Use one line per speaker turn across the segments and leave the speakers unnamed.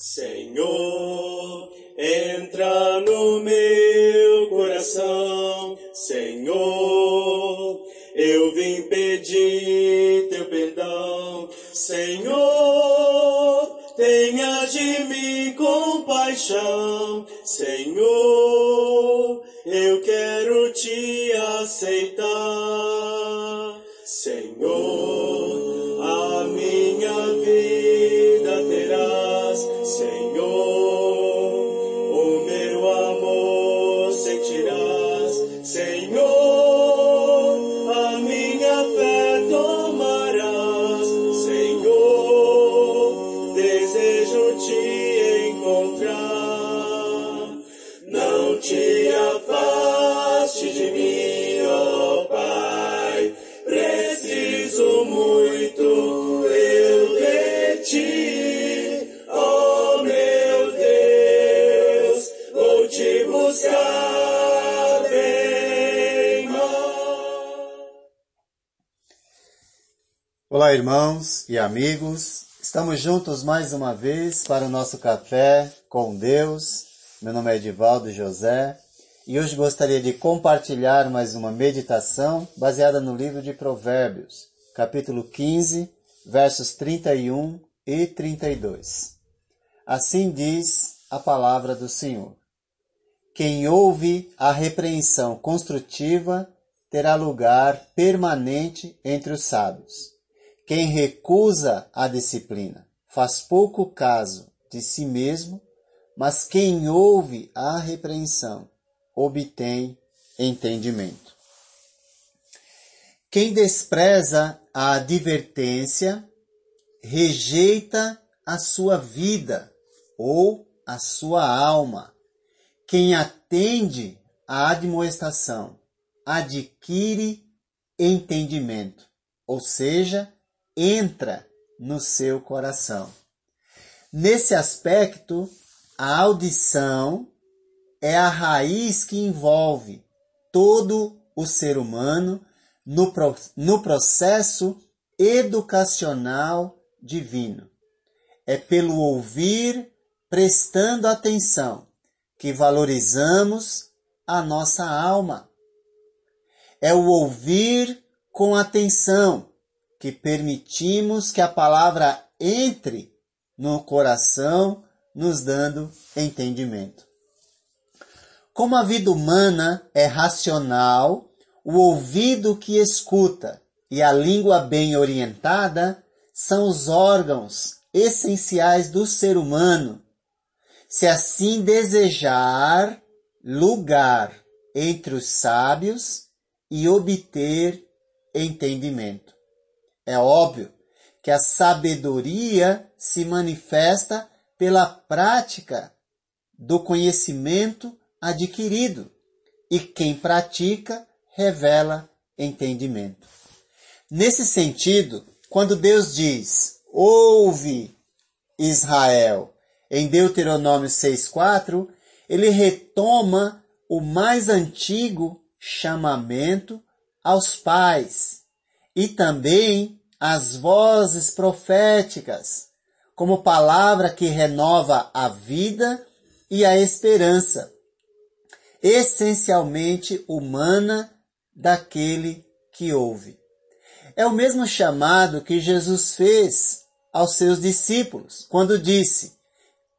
Senhor, entra no meu coração, Senhor, eu vim pedir teu perdão, Senhor, tenha de mim compaixão, Senhor, eu quero te aceitar, Senhor,
irmãos e amigos. Estamos juntos mais uma vez para o nosso café com Deus. Meu nome é Edivaldo José e hoje gostaria de compartilhar mais uma meditação baseada no livro de Provérbios, capítulo 15, versos 31 e 32. Assim diz a palavra do Senhor. Quem ouve a repreensão construtiva terá lugar permanente entre os sábios. Quem recusa a disciplina faz pouco caso de si mesmo, mas quem ouve a repreensão obtém entendimento. Quem despreza a advertência rejeita a sua vida ou a sua alma. Quem atende à admoestação adquire entendimento, ou seja, entra no seu coração. Nesse aspecto, a audição é a raiz que envolve todo o ser humano no, no processo educacional divino. É pelo ouvir, prestando atenção, que valorizamos a nossa alma. É o ouvir com atenção que permitimos que a palavra entre no coração, nos dando entendimento. Como a vida humana é racional, o ouvido que escuta e a língua bem orientada são os órgãos essenciais do ser humano. Se assim desejar lugar entre os sábios e obter entendimento. É óbvio que a sabedoria se manifesta pela prática do conhecimento adquirido e quem pratica revela entendimento. Nesse sentido, quando Deus diz: "Ouve, Israel", em Deuteronômio 6:4, ele retoma o mais antigo chamamento aos pais e também as vozes proféticas, como palavra que renova a vida e a esperança, essencialmente humana daquele que ouve. É o mesmo chamado que Jesus fez aos seus discípulos, quando disse: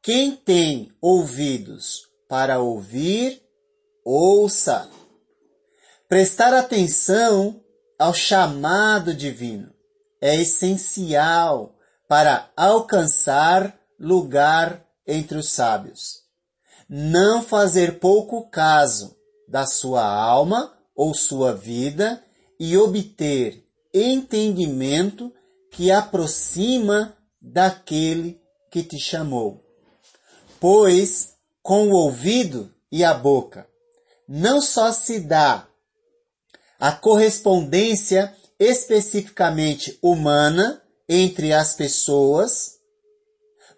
Quem tem ouvidos para ouvir, ouça. Prestar atenção ao chamado divino é essencial para alcançar lugar entre os sábios. Não fazer pouco caso da sua alma ou sua vida e obter entendimento que aproxima daquele que te chamou. Pois com o ouvido e a boca não só se dá a correspondência especificamente humana entre as pessoas,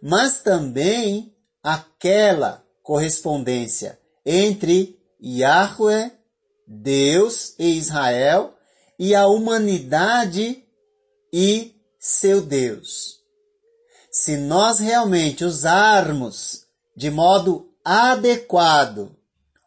mas também aquela correspondência entre Yahweh, Deus e Israel, e a humanidade e seu Deus. se nós realmente usarmos de modo adequado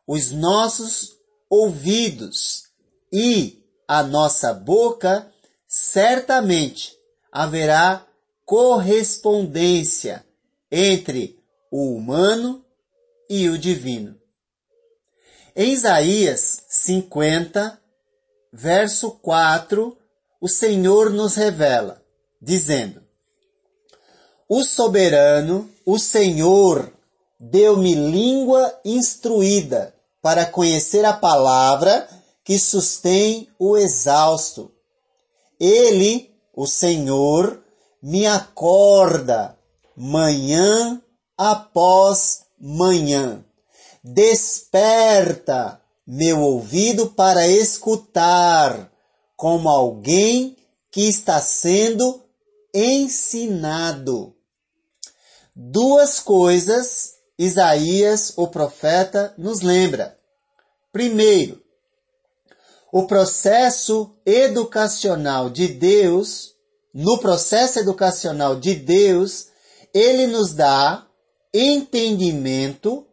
os nossos ouvidos e a nossa boca, certamente haverá correspondência entre o humano e o divino. Em Isaías 50, verso 4, o Senhor nos revela, dizendo: O soberano, o Senhor, deu-me língua instruída para conhecer a palavra que sustém o exausto. Ele, o Senhor, me acorda manhã após manhã. Desperta meu ouvido para escutar, como alguém que está sendo ensinado. Duas coisas Isaías, o profeta, nos lembra. Primeiro, o processo educacional de Deus, no processo educacional de Deus, ele nos dá entendimento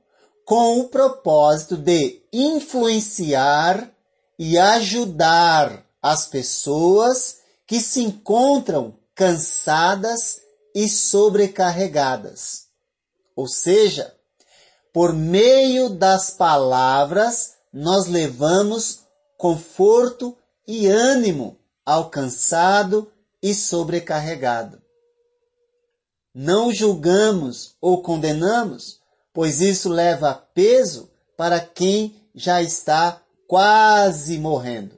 com o propósito de influenciar e ajudar as pessoas que se encontram cansadas e sobrecarregadas. Ou seja, por meio das palavras, nós levamos conforto e ânimo ao cansado e sobrecarregado. Não julgamos ou condenamos, pois isso leva peso para quem já está quase morrendo.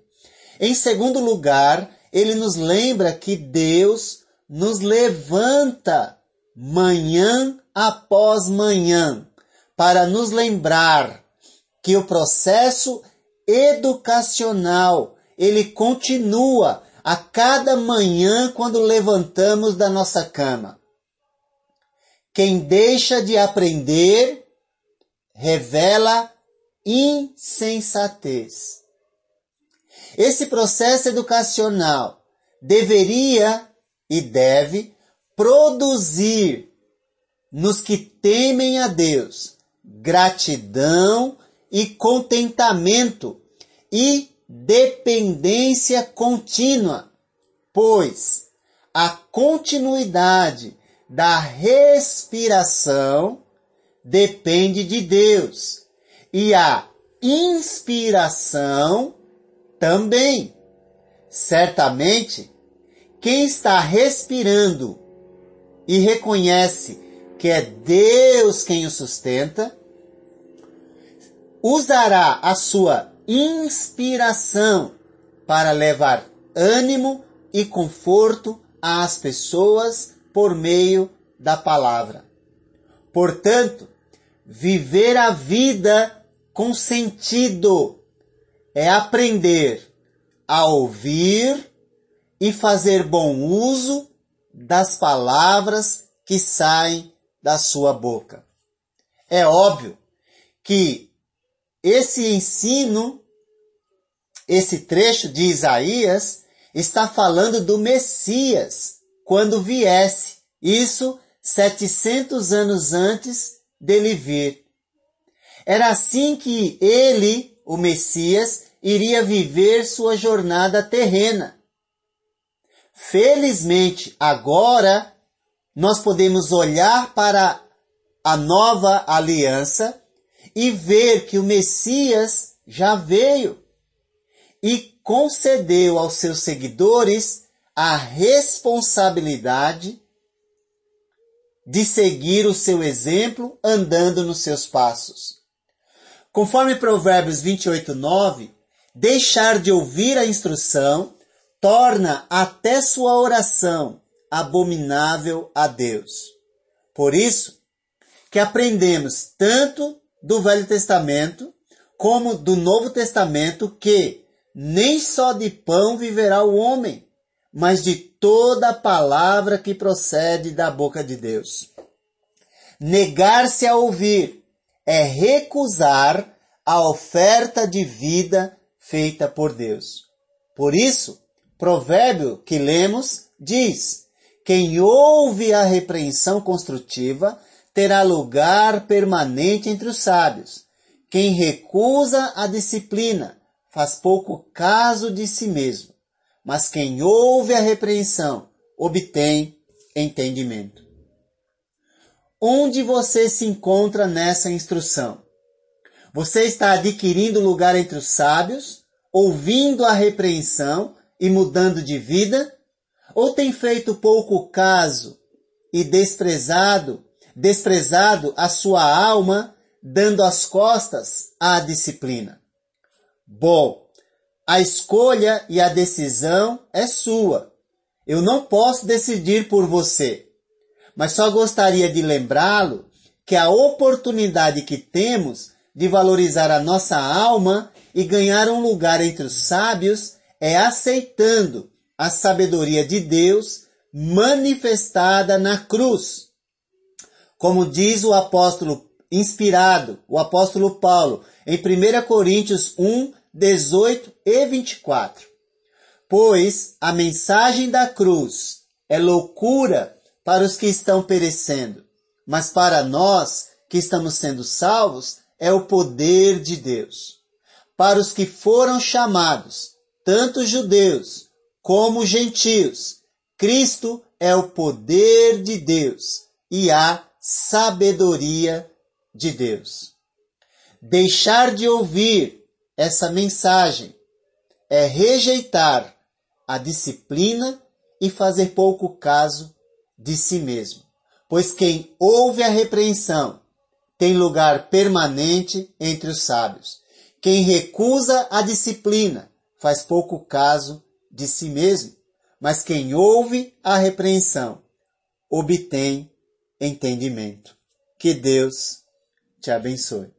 Em segundo lugar, ele nos lembra que Deus nos levanta manhã após manhã para nos lembrar que o processo educacional ele continua a cada manhã quando levantamos da nossa cama. Quem deixa de aprender revela insensatez. Esse processo educacional deveria e deve produzir nos que temem a Deus gratidão e contentamento e dependência contínua, pois a continuidade da respiração depende de Deus e a inspiração também. Certamente, quem está respirando e reconhece que é Deus quem o sustenta, usará a sua inspiração para levar ânimo e conforto às pessoas por meio da palavra. Portanto, viver a vida com sentido é aprender a ouvir e fazer bom uso das palavras que saem da sua boca. É óbvio que esse ensino, esse trecho de Isaías, está falando do Messias quando viesse. Isso 700 anos antes dele vir. Era assim que ele, o Messias, iria viver sua jornada terrena. Felizmente, agora nós podemos olhar para a nova aliança e ver que o Messias já veio e concedeu aos seus seguidores a responsabilidade de seguir o seu exemplo andando nos seus passos. Conforme Provérbios 28, 9, deixar de ouvir a instrução torna até sua oração abominável a Deus. Por isso que aprendemos tanto do Velho Testamento como do Novo Testamento que nem só de pão viverá o homem, mas de toda palavra que procede da boca de Deus. Negar-se a ouvir é recusar a oferta de vida feita por Deus. Por isso, provérbio que lemos diz: Quem ouve a repreensão construtiva terá lugar permanente entre os sábios. Quem recusa a disciplina faz pouco caso de si mesmo, mas quem ouve a repreensão obtém entendimento. Onde você se encontra nessa instrução? Você está adquirindo lugar entre os sábios, ouvindo a repreensão e mudando de vida? Ou tem feito pouco caso e desprezado, desprezado a sua alma, dando as costas à disciplina? Bom, a escolha e a decisão é sua. Eu não posso decidir por você, mas só gostaria de lembrá-lo que a oportunidade que temos de valorizar a nossa alma e ganhar um lugar entre os sábios é aceitando a sabedoria de Deus manifestada na cruz. Como diz o apóstolo inspirado, o apóstolo Paulo, em 1 Coríntios 1, 18 e 24. Pois a mensagem da cruz é loucura para os que estão perecendo, mas para nós que estamos sendo salvos é o poder de Deus. Para os que foram chamados, tanto judeus como gentios, Cristo é o poder de Deus e a sabedoria de Deus. Deixar de ouvir essa mensagem é rejeitar a disciplina e fazer pouco caso de si mesmo. Pois quem ouve a repreensão tem lugar permanente entre os sábios. Quem recusa a disciplina faz pouco caso de si mesmo, mas quem ouve a repreensão obtém entendimento. Que Deus te abençoe.